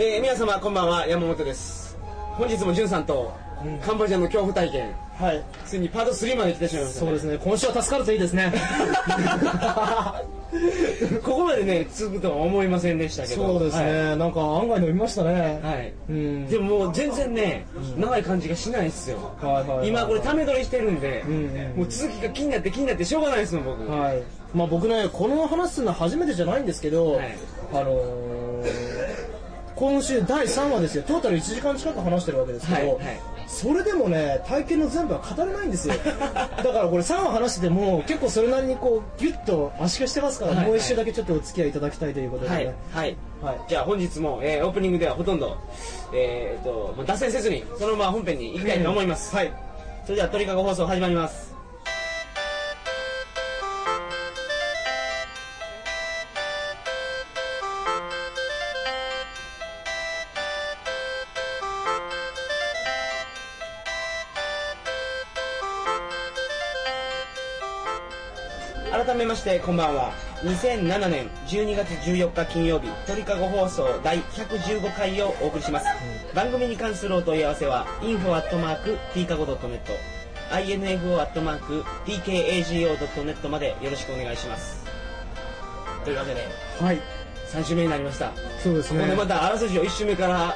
えー、皆様こんばんは山本です本日もじゅんさんと、カンボジアの恐怖体験はい。ついにパート3まで来てしまいました、そうですね。今週は助かるといいですね。ここまでね続くとは思いませんでしたけどそうですね。なんか案外伸びましたね。はい、はいうん。でももう全然ね、長い感じがしないですよはいはいはい今これため撮りしてるんで、んうんもう続きが気になって気になってしょうがないですもん僕、はい。まあ僕ね、この話するのは初めてじゃないんですけど、はいあのー今週第3話ですよ。トータル1時間近く話してるわけですけど、はいはいそれでもね、体験の全部は語れないんですよ。だからこれ3話話してても、結構それなりにこう、ギュッと圧縮してますから、はいもう一周だけちょっとお付き合いいただきたいということでね。はい、はいはいじゃあ本日も、えーオープニングではほとんど、えー、とまあ脱線せずにそのまま本編に行きたいと思います、はい。それでは鳥かご放送始まります改めましてこんばんは2007年12月14日金曜日鳥かご放送第115回をお送りします、番組に関するお問い合わせは info.tkago.net info.tkago.net までよろしくお願いします。というわけではい。3週目になりました。そうですね。ここでまたあらすじを1週目から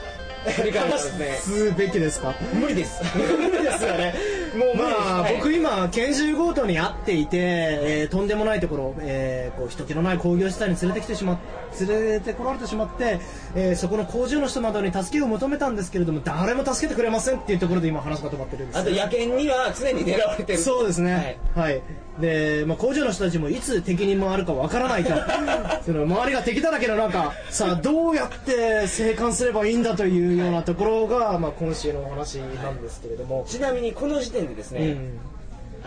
振り返りますね。すべきですか？無理です。無理ですよね。もうまあ、はい。僕今拳銃強盗に会っていて、えーとんでもないところ、えーこう人気のない工業地帯に連れてきてしま連れてこられてしまって、えーそこの工場の人などに助けを求めたんですけれども誰も助けてくれませんっていうところで今話が止まってるんですあと野犬には常に狙われてる。そうですね。はい、で、まあ、工場の人たちもいつ敵に回るかわからないと。その周りが敵だらけの中さあどうやって生還すればいいんだというようなところが、まあ、今週のお話なんですけれども、ちなみにこの時点でですね、うん。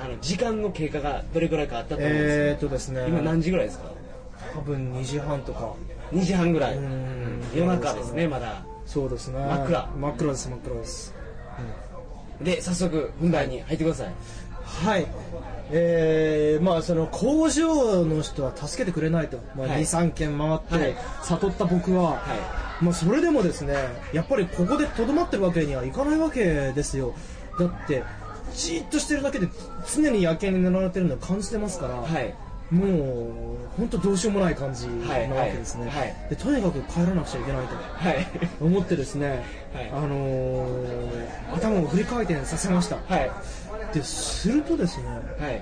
あの時間の経過がどれくらいかあったと思うんですえーっとですね。今何時ぐらいですか？多分2時半とか。2時半ぐらい。ん。夜中ですねまだ。そうですね。真っ暗。真っ暗です真っ暗です。で早速本題に入ってください。はい。えー、まあその工場の人は助けてくれないと、まあ、はい。23軒回って、はい。悟った僕は、はまあ、それでもですねやっぱりここでとどまってるわけにはいかないわけですよ。だってじーっとしてるだけで常に野犬に狙われてるのを感じてますから、はい。もう本当どうしようもない感じなはいわけですね、はいはいでとにかく帰らなくちゃいけないと。はい。思ってですね、はい。あのー頭を振り回転させました。はい。でするとですねはい。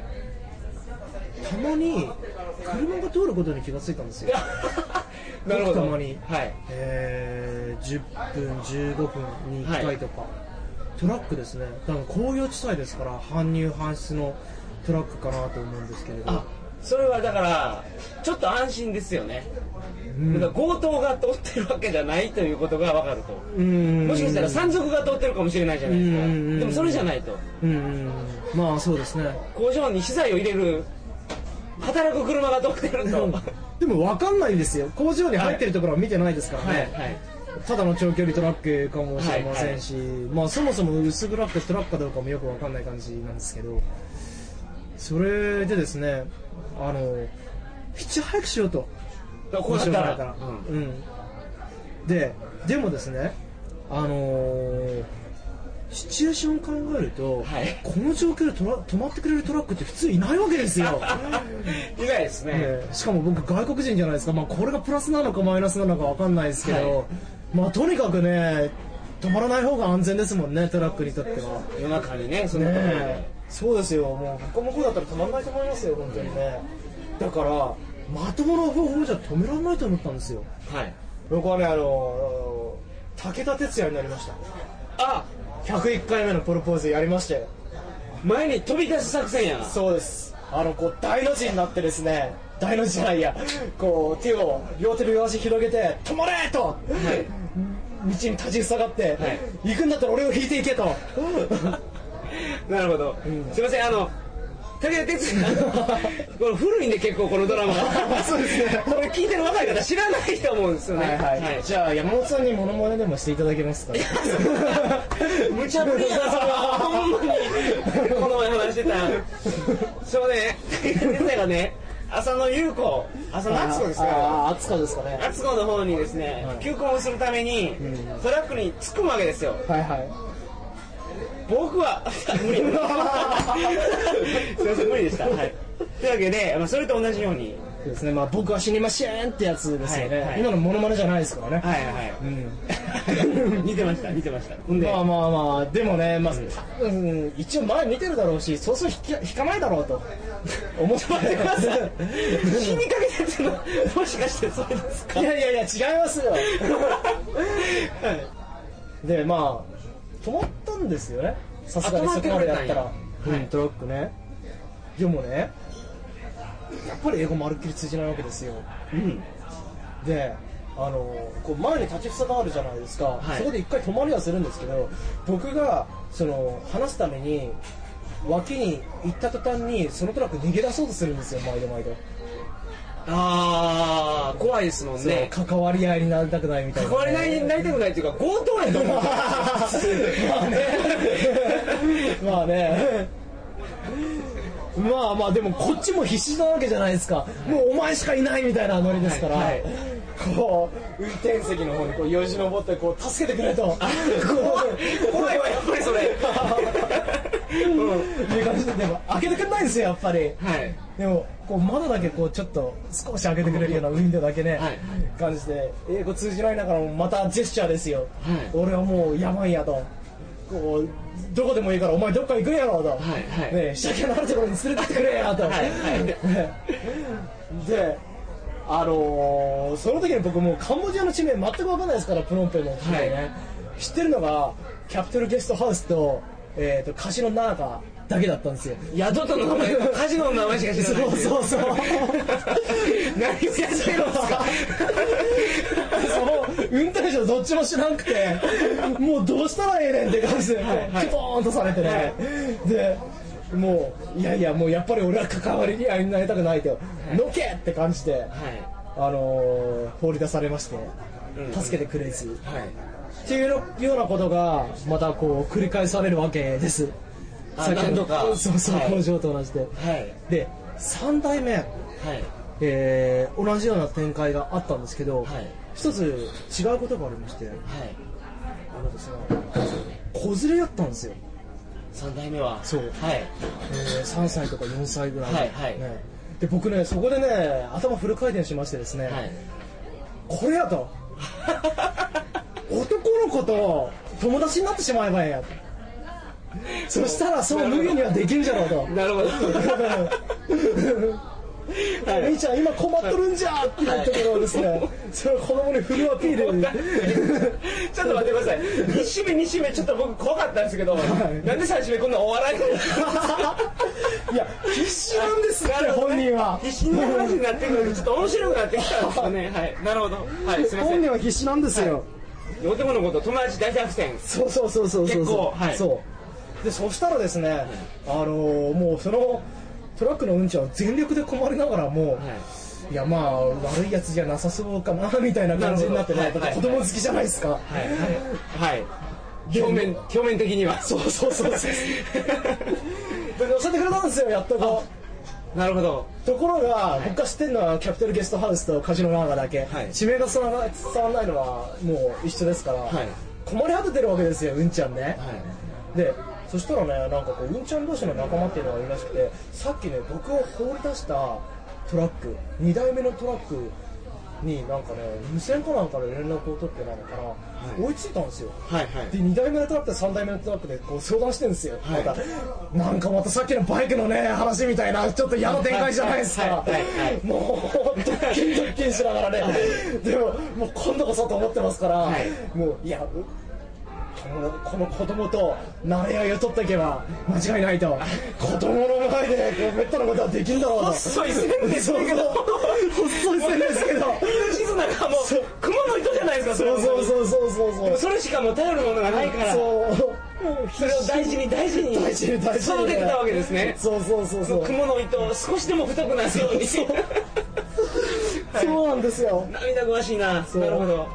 たまに車が通ることに気がついたんですよ。なるほど。たまに。はい。えー、10分15分に1回とか、トラックですね。多分工業地帯ですから搬入搬出のトラックかなと思うんですけれど。あそれはだからちょっと安心ですよね、うん。だから強盗が通ってるわけじゃないということが分かると、うん。もしかしたら山賊が通ってるかもしれないじゃないですか、うんでもそれじゃないと。うんまあそうですね。工場に資材を入れる働く車が通ってると、でも分かんないんですよ。工場に入ってるところは見てないですからね、はいはいただの長距離トラックかもしれませんし、まあそもそも薄暗くてトラックかどうかもよくわかんない感じなんですけどそれでですねあのヒッチハイクしようと。面白いから、うん。ででもですねあのーシチュエーション考えると、はい。この状況でトラ止まってくれるトラックって普通いないわけですよ。いないですね、ええ。しかも僕外国人じゃないですか、まあ、これがプラスなのかマイナスなのかわかんないですけど、はいまあとにかくね止まらない方が安全ですもんねトラックにとっては。夜中にねそんねそうですよ。もうここ向こうだったら止まらないと思いますよ本当にね。だからまともな方法じゃ止められないと思ったんですよ。はい。僕はねあの武田鉄矢になりました。あ！101回目のプロポーズやりましたよ前に飛び出す作戦やそうです。あのこう大の字になってですね。大の字じゃないや。こう手を両手両足広げて「止まれ!」とはい道に立ちふさがって、はい。行くんだったら俺を引いていけと。なるほど、すいませんあの武田鉄矢 この古いんで結構このドラマ。が そうですね。これ聞いてる若い方知らないと思うんですよね。はいはい、じゃあ山本さんにモノマネでもしていただけますか？無茶ぶり。やなそれはほんまに。この前話してた。そうね武田鉄矢がね浅野優子。浅野敦子ですか敦子ですかね。敦子の方にですね、はい。求婚をするために、ん。トラックに突っ込むわけですよ。はいはい。僕は 無理。すいません無理でした、はい、というわけで、まあ、それと同じようにですね。まあ僕は死にませんってやつですよね、はいはい。今のモノマネじゃないですからね、はいはい。うん。似てました似てました。まあまあまあでもね、まあうん、一応前見てるだろうしそうそう引き引かないだろうと。思って待ってください死にかけてってのもしかしてそれですか？いやいやいや違いますよ。でまあ止まったんですよね。さすがにそこまでやったら、あ止まってくれたんやうん、トラックね。でもねやっぱり英語まるっきり通じないわけですよ。うん。であのこう前に立ちふさがあるじゃないですか、はい。そこで一回止まりはするんですけど僕がその話すために脇に行った途端にそのトラック逃げ出そうとするんですよ毎度毎度、ああ怖いですもんね。そう関わり合いになりたくないみたいな関わりないになりたくないっていうか強盗やと思う。まあね。まあねまあまあでもこっちも必死なわけじゃないですか。もうお前しかいないみたいなノリですから、はいはい。こう運転席の方にこうよじ登ってこう助けてくれと。こう怖いわやっぱりそれ。いう感じででも開けてくれないんですよやっぱり。はい。でもこう窓だけこうちょっと少し開けてくれるようなウィンドウだけね、はい。感じで英語通じない中またジェスチャーですよ、はい。俺はもうやばいやとこうどこでもいいからお前どっか行くんやろと、はいはい。ねえ鮭のあるところに連れてってくれやと、はいはい。ねであのーその時に僕もうカンボジアの地名全く分かんないですからプノンペンの地名ね、知ってるのがキャピトルゲストハウスと,、えー、とカジノナーガだけだったんですよ。宿との名前カジノの名前しか知らないそうそうそう。何をやってるんですか？その運転手どっちも知らんくてもうどうしたらええねんって感じではいはい。キュトーンとされてね、でもういやいやもうやっぱり俺は関わりになりたくないと「のけ!」って感じで、はい。あのー放り出されましてうん助けてくれず、はい。っていうようなことがまたこう繰り返されるわけですあさっきの何度か。そうそうはい。工場と同じで、はい。で3代目。はい。えー同じような展開があったんですけど、はい。一つ違うことがありまして。はい。あのですね子連れやったんですよ、三代目は。そう。はい。えー3歳とか4歳ぐらい。で,、はいはい。ね、で僕ねそこでね頭フル回転しましてですね、はい。これやと。男の子と友達になってしまえばええやとそしたらそう無限にはできんじゃろうと。なるほど。お兄ちゃん今困っとるんじゃっていうところをですねそれを子供にフルアピールちょっと待ってください。2週目2週目ちょっと僕怖かったんですけど、なんで最初目こんなお笑いにいや必死なんですってなるほど本人は。必死の話になってくるとちょっと面白くなってきたんですかね。はい。なるほど。はいすいません。本人は必死なんですよ、男の子と友達大作戦そうそうそうそうそう。結構はい。そうでそしたらですねあのーもうそのトラックのうんちゃんは全力で困りながらも、い、やまあ悪いやつじゃなさそうかな みたいな感じになってね子供好きじゃないですか、はい。はい。はい。表面表面的には。そうそうそう。そうで乗せてくれたんですよやっとこなるほど。うところが、僕が知ってるのはキャピタルゲストハウスとカジノナーガだけ、はい。地名が伝わら伝わらないのはもう一緒ですから、はい。困り果ててるわけですようんちゃんね、はい。でそしたらねなんかこううんちゃん同士の仲間っていうのがいるらしくてさっきね僕を放り出したトラック2台目のトラックになんかね無線かなんかで連絡を取ってなのかな、追いついたんですよ。はいはい。で2台目のトラックと3台目のトラックでこう相談してるんですよ、はい。またなんかまたさっきのバイクのね話みたいなちょっと嫌な展開じゃないですか、はいはいはいもうドッキンドッキンしながらね、でももう今度こそと思ってますから、はい。もういやうこのこの子供と慣れ合いを取っていけば間違いないと。子供の前でこうめったなことはできんだろうと。細い線ですけどそうそう細い線ですけど。地図なんかもうそう。雲の糸じゃないですかそうそうそうそうそうそう。それしかもう頼るものがないから。そう。それを大事に大事に大事に大事に。育ててたわけですね。そうそうそうそう。雲の糸を少しでも太くなるように。そう。なんですよ。涙ぐわしいな。う。なるほど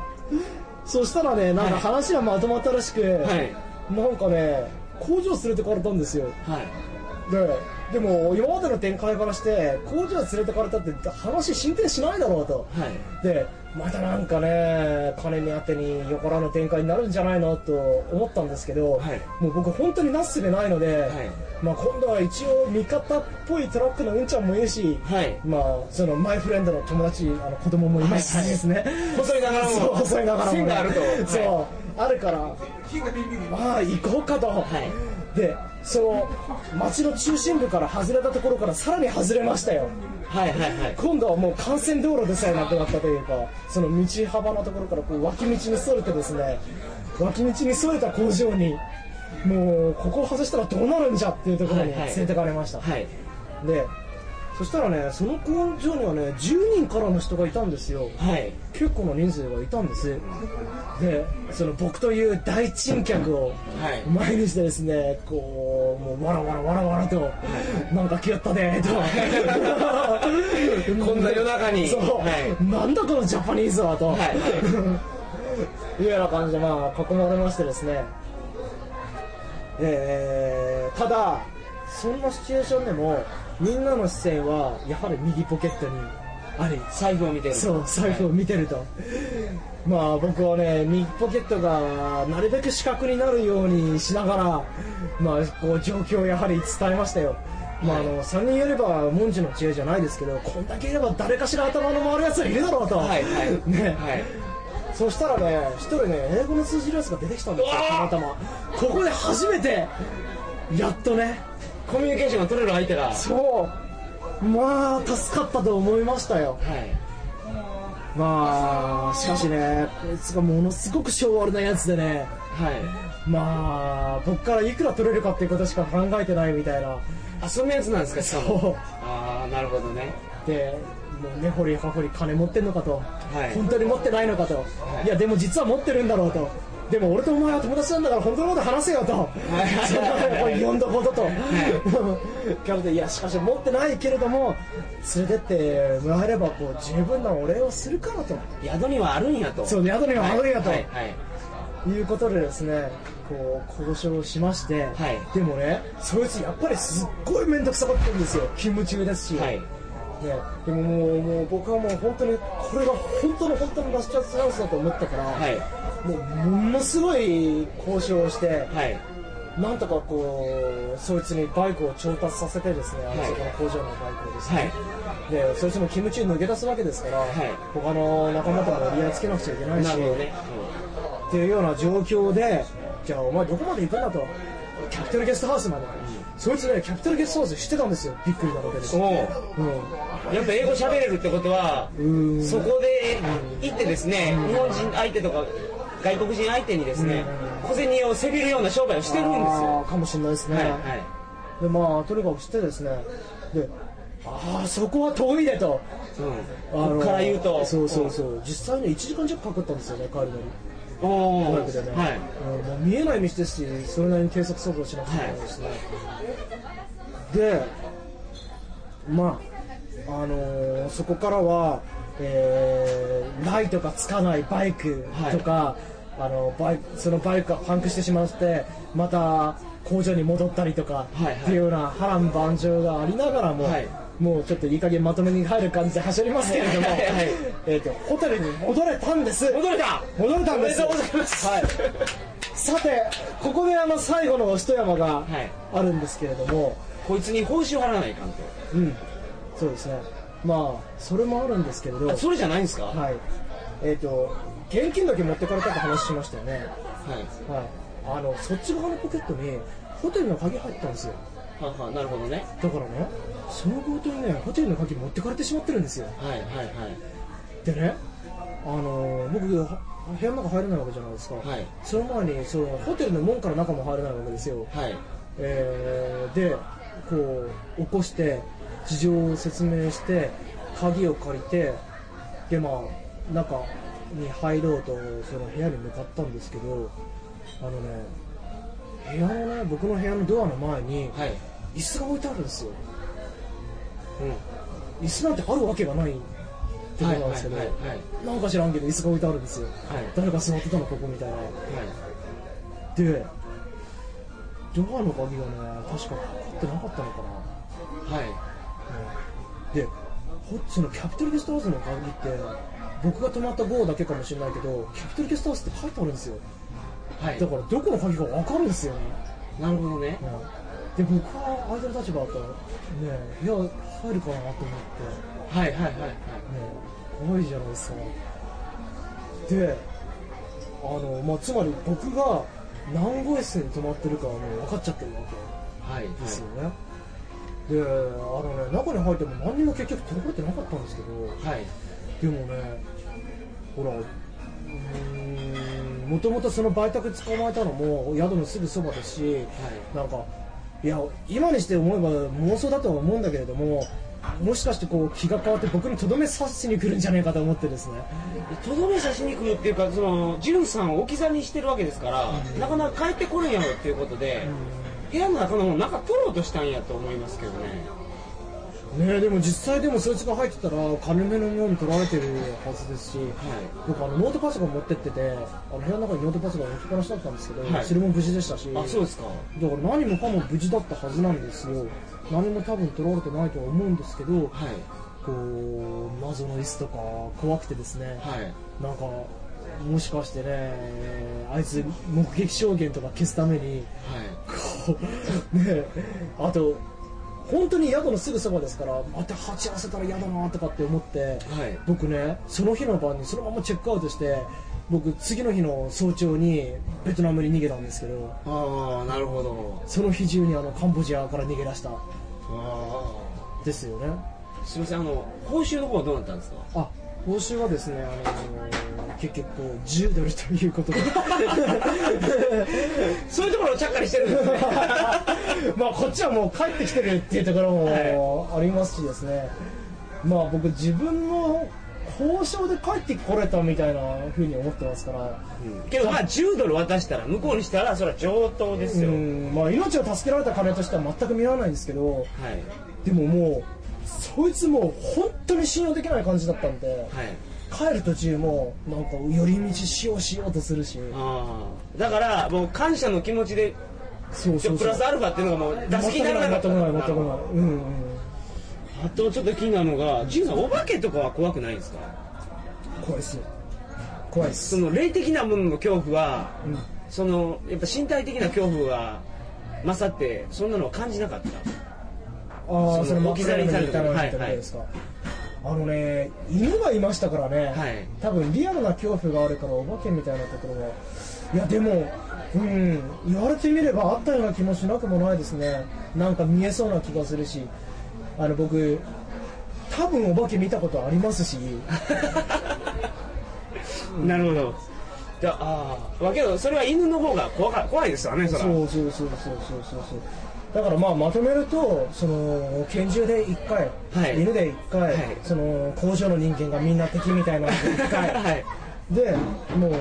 そしたらねなんか話はまとまったらしく、はい。なんかね工場連れてかれたんですよ。はい。ででも今までの展開からして工場連れてかれたって話進展しないだろうと、はい。でまたなんかね金目当てに横らの展開になるんじゃないのと思ったんですけど、はい。もう僕本当になすすべないので、はい。まあ、今度は一応味方っぽいトラックのうんちゃんもいるし、はい。まあ、そのマイフレンドの友達あの子供もいますしはいはいですね、細いながらも。そう細いながらも、ね、線があると。そう、はあるからまあ行こうかと、はい。でその街の中心部から外れたところからさらに外れましたよ。はいはいはい。今度はもう幹線道路でさえなくなったというかその道幅のところからこう脇道に沿えてですね脇道に沿えた工場にもうここを外したらどうなるんじゃっていうところにはいはい。連れてかれました、はい。でそしたらねその工場にはね10人からの人がいたんですよ。はい。結構な人数がいたんです。でその僕という大珍客をはい。前にしてですねこうもうわらわらわらわらとなんか来よったでと。こんな夜中に。そう、はい。なんだこのジャパニーズはと、はい。い、うような感じでまあ囲まれましてですね。えーただそんなシチュエーションでもみんなの視線はやはり右ポケットにあり財布を見てるそう財布を見てると、まあ僕はね右ポケットがなるべく四角になるようにしながらまあこう状況をやはり伝えましたよ。まああの3人いれば文字の知恵じゃないですけどこんだけいれば誰かしら頭の回るやつはいるだろうと、はいはい。ね。はい。そしたらね一人ね英語の通じるやつが出てきたんですよたまたま。ここで初めてやっとねコミュニケーションが取れる相手が。はそう。まあ助かったと思いましたよ。い。まあしかしねこいつがものすごく性悪なやつでね。はい。まあ僕からいくら取れるかっていうことしか考えてないみたいな。あそんなやつなんですかそああなるほどね。うでもう根掘り葉掘り金持ってんのかと、はい。本当に持ってないのかと、い、やでも実は持ってるんだろうとでも俺とお前は友達なんだから本当のこと話せよと、呼んだことと、キャプテンいやしかし持ってないけれども連れてってもらえればこう十分なお礼をするからと。宿にはあるんやと。そう宿にはあるんやと、はい。はい。いうことでですねこう交渉しまして、はい。でもねそいつやっぱりすっごい面倒くさがってるんですよ。勤務中ですし、はいね、でももうもう僕はもう本当にこれが本当の本当のラストチャンスだと思ったから、はい。もうものすごい交渉をして、はい。なんとかこうそいつにバイクを調達させてですねあのはい。そこの工場のバイクをですね、はい。でそいつも勤務中抜け出すわけですから、い。他の仲間とも折り合いつけなくちゃいけないし。ね。っていうような状況でじゃあお前どこまで行くんだと。キャピトルゲストハウスまで、そいつねキャピトルゲストハウス知ってたんですよ。びっくりなことで。すおおうん。やっぱ英語喋れるってことはうん。そこで行ってですね日本人相手とか外国人相手にですね小銭をせびるような商売をしてるんですあよーかもしれないですね、はいはい。でまあとにかく知ってですね。でああそこは遠いでと。うん。こあのっから言うと。そうそうそう。実際ね1時間弱かかったんですよね帰るのにおおバイクでね、はい。うんもう見えない道ですしそれなりに低速走行しなくちゃいけないですね、でまああのーそこからは、えーライトがつかないバイクとか、あのバイクそのバイクがパンクしてしまってまた工場に戻ったりとか、はいはい。っていうような波乱万丈がありながらも、はいもうちょっといい加減まとめに入る感じで走りますけれども、はい。はいはいえー、とホテルに戻れたんです。戻れた。戻れたんです。おめでとうございます。はい、さてここであの最後の一山がはい。あるんですけれども、こいつに報酬払わないかんと。うん。そうですね。まあそれもあるんですけれど。あそれじゃないんですか？はい。えっ、と現金だけ持ってかれたって話しましたよね。はい。はい。あのそっち側のポケットにホテルの鍵入ったんですよははなるほどね。だからねその強盗にねホテルの鍵持ってかれてしまってるんですよ。はいはいはい。でねあの僕は部屋の中入れないわけじゃないですか、はい。その前にそのホテルの門から中も入れないわけですよ、はい。えーでこう起こして事情を説明して鍵を借りてでまあ中に入ろうとその部屋に向かったんですけどあのね部屋のね僕の部屋のドアの前にはい椅子が置いてあるんですよ。うん。椅子なんてあるわけがないってことなんですけど、なんか知らんけど椅子が置いてあるんですよ、はい。誰か座ってたのここみたいな。はでドアの鍵がね確かかかってなかったのかな。はい。でほそのキャピトルゲストハウスの鍵って僕が泊まった号だけかもしれないけどキャピトルゲストハウスって書いてあるんですよ。はい。だからどこの鍵か分かるんですよね、なるほどねで僕は相手の立場だったらねいや入るかなと思って。はいはいはい。はい。ね怖い。じゃない。ですかであの、まあ、つまり僕が何号室に泊まってるかはもう分かっちゃってるわけですよね、であのね中に入っても何にも結局取れてなかったんですけどはい。でもねほらうんもともとその売宅捕まえたのも宿のすぐそばですしなんかいや今にして思えば妄想だとは思うんだけれどももしかしてこう気が変わって僕にとどめ刺しに来るんじゃないかと思ってですね。とどめ刺しに来るっていうかそのジュンさんを置き去りにしてるわけですから、なかなか帰ってこれんやろっていうことで、部屋の中のもの中取ろうとしたんやと思いますけどねねえでも実際でもそいつが入ってたら金目のように取られてるはずですしは僕あのノートパソコン持ってっててあの部屋の中にノートパソコン置きっぱなしだったんですけど、はい。それも無事でしたしいあそうですか。だから何もかも無事だったはずなんですよ。何も多分取られてないとは思うんですけどはい。こう謎の椅子とか怖くてですね、はい。なんかもしかしてねあいつ目撃証言とか消すためにはい。こうねあと本当に宿のすぐそばですからまた鉢合わせたら嫌だなとかって思ってはい。僕ねその日の晩にそのままチェックアウトして僕次の日の早朝にベトナムに逃げたんですけどああなるほど。その日中にあのカンボジアから逃げ出した。あですよね。あすみませんあの報酬の方はどうなったんですか？あ報酬はですね、あのー結局こう10ドルということで。そういうところをちゃっかりしてるんですね まあこっちはもう帰ってきてるっていうところもありますしですね、まあ僕自分の交渉で帰ってこれたみたいなふうに思ってますから。けどまあ10ドル渡したら向こうにしたらそれは上等ですよ、うん。まあ命を助けられた金としては全く見合わないんですけどはい。でももうそいつもう本当に信用できない感じだったんではい。帰る途中もなんか寄り道しようしようとするし。だからもう感謝の気持ちでそうそうプラスアルファっていうのがもう出す気にならなかった。全くない全くないうんうん。あとちょっと気になるのがジンさんお化けとかは怖くないんですか？怖いっす。よ怖いっす。その霊的なものの恐怖はうん。そのやっぱ身体的な恐怖が勝ってそんなのは感じなかった。ああ、そそのの置き去りにされたたのにはい。ってことですか？あのね、犬がいましたからね、はい多分リアルな恐怖があるからお化けみたいなところは。いや、でも、うん、言われてみればあったような気もしなくもないですね。なんか見えそうな気がするし、あの僕、多分お化け見たことありますし、なるほどじゃああーけどそれは犬の方が怖か怖いですよねそらそうそうそうそうそうそうそう。だからまあまとめるとその拳銃で1回、はい。犬で1回、はい。その工場の人間がみんな敵みたいなので1回、はい。でもう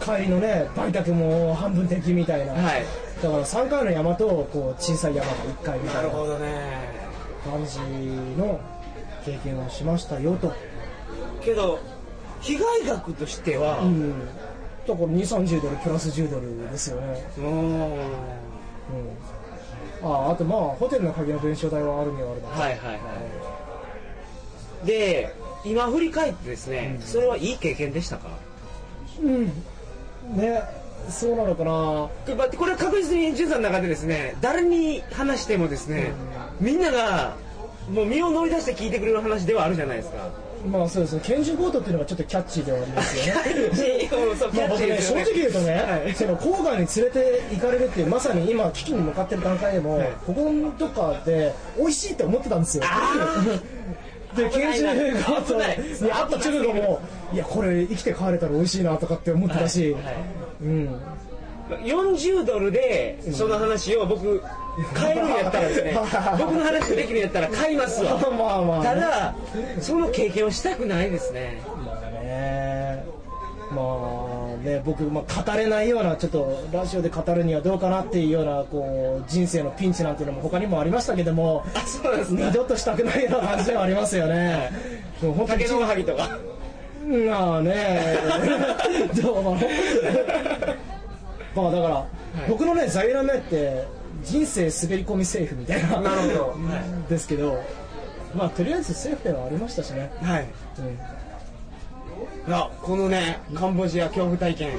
帰りのね売却も半分敵みたいな、はい。だから3回の山とこう小さい山が1回みたなないるほどね。感じの経験をしましたよと、けど被害額としてはうん、だから2 3 0ドルプラス10ドルですよね、うん、ああとまあホテルの鍵の弁償代はあるにはあるなはいはいはい。で今振り返ってですね、それはいい経験でしたか？うん。ねそうなのかな。これは確実に潤さんの中でですね誰に話してもですね、みんながもう身を乗り出して聞いてくれる話ではあるじゃないですかまあそうですね。拳銃強盗っていうのがちょっとキャッチーではありますよね。まあ僕ね正直言うとね、はい。その郊外に連れて行かれるっていうまさに今危機に向かってる段階でも、はい。こことかで美味しいって思ってたんですよ。で拳銃強盗危ない。に会った直後もいやこれ生きて帰れたら美味しいなとかって思ってたし、はいはい。うん。40ドルでその話を僕買えるんやったらですね 僕の話ができるんやったら買いますわ。まあまあね。ただその経験をしたくないですね。まあね。まあね僕、まあ、語れないようなちょっとラジオで語るにはどうかなっていうようなこう人生のピンチなんていうのも他にもありましたけどもあそうなんです二度としたくないような感じではありますよね、もう本当に竹のはぎとか。まあね。どうも。まあだから、僕のね座右の銘って人生滑り込みセーフみたいな。なるほど。ですけどまあとりあえずセーフではありましたしね、はい。うん。いやこのねカンボジア恐怖体験。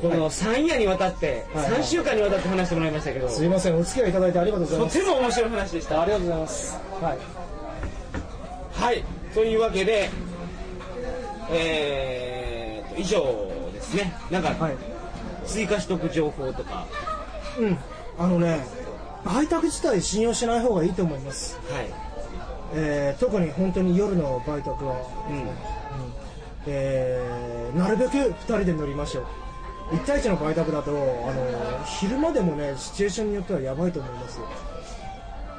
この3夜にわたって、はい。はい3週間にわたって話してもらいましたけど、すいません。お付き合いいただいてありがとうございとます。ても面白い話でした。ありがとうございます。はい。はい。というわけでえーと以上ですね。なんか、はい。追加しとく情報とかうん。あのね売宅自体信用しない方がいいと思います、はい。えー特に本当に夜の売宅は、うん。えーなるべく2人で乗りましょう。1対1の売宅だとあの昼間でもねシチュエーションによってはやばいと思います。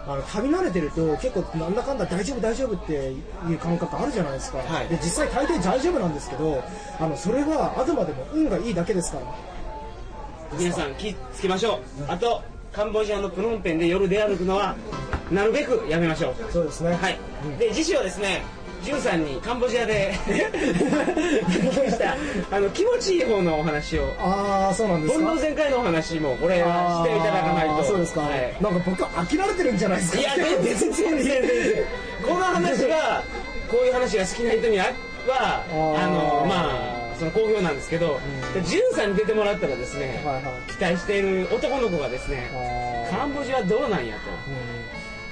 あの旅慣れてると結構なんだかんだ大丈夫大丈夫っていう感覚あるじゃないですか、はい。で実際大抵大丈夫なんですけどあのそれはあくまでも運がいいだけですから皆さん気つけましょう。あとカンボジアのプノンペンで夜出歩くのはなるべくやめましょう。そうですね。はい、で次週はですねジュンさんにカンボジアで あの気持ちいい方のお話を。ああそうなんですか。全開のお話もこれはしていただかないと。そうですか、はい。なんか僕飽きられてるんじゃないですか。いや全然全然全然。この話がこういう話が好きな人には あのまあその好評なんですけど、でジュンさんに出てもらったらですね、はいはい。期待している男の子がですねカンボジアどうなんやと。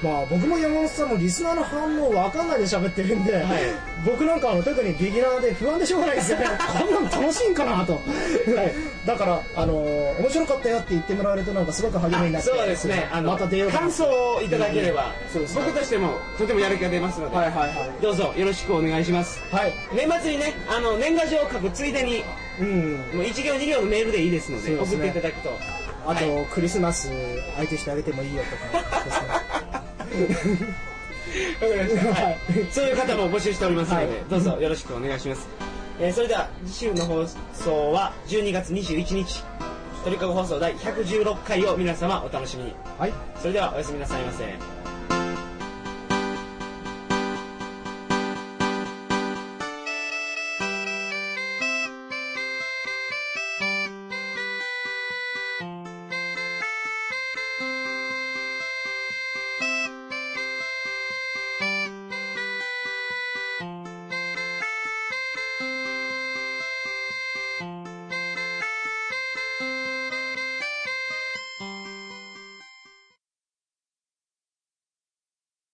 まあ僕も山本さんもリスナーの反応分かんないで喋ってるんで、僕なんかあの特にビギナーで不安でしょうがないですよね。こんなの楽しいんかなと、だからあの面白かったよって言ってもらえるとなんかすごく励みになってそうですね。あのまた出よう感想をいただければ、そうですね。僕としてもとてもやる気が出ますので、はいはいはい。どうぞよろしくお願いします。はい。年末にねあの年賀状を書くついでにうん。もう1行2行のメールでいいですのでね。送っていただくと。あと、はい。クリスマス相手してあげてもいいよとか。ですね わかりました、ははい。い、そういう方も募集しておりますので、はい。どうぞよろしくお願いします、えーそれでは次週の放送は12月21日鳥かご放送第116回を皆様お楽しみに。はい。それではおやすみなさいませ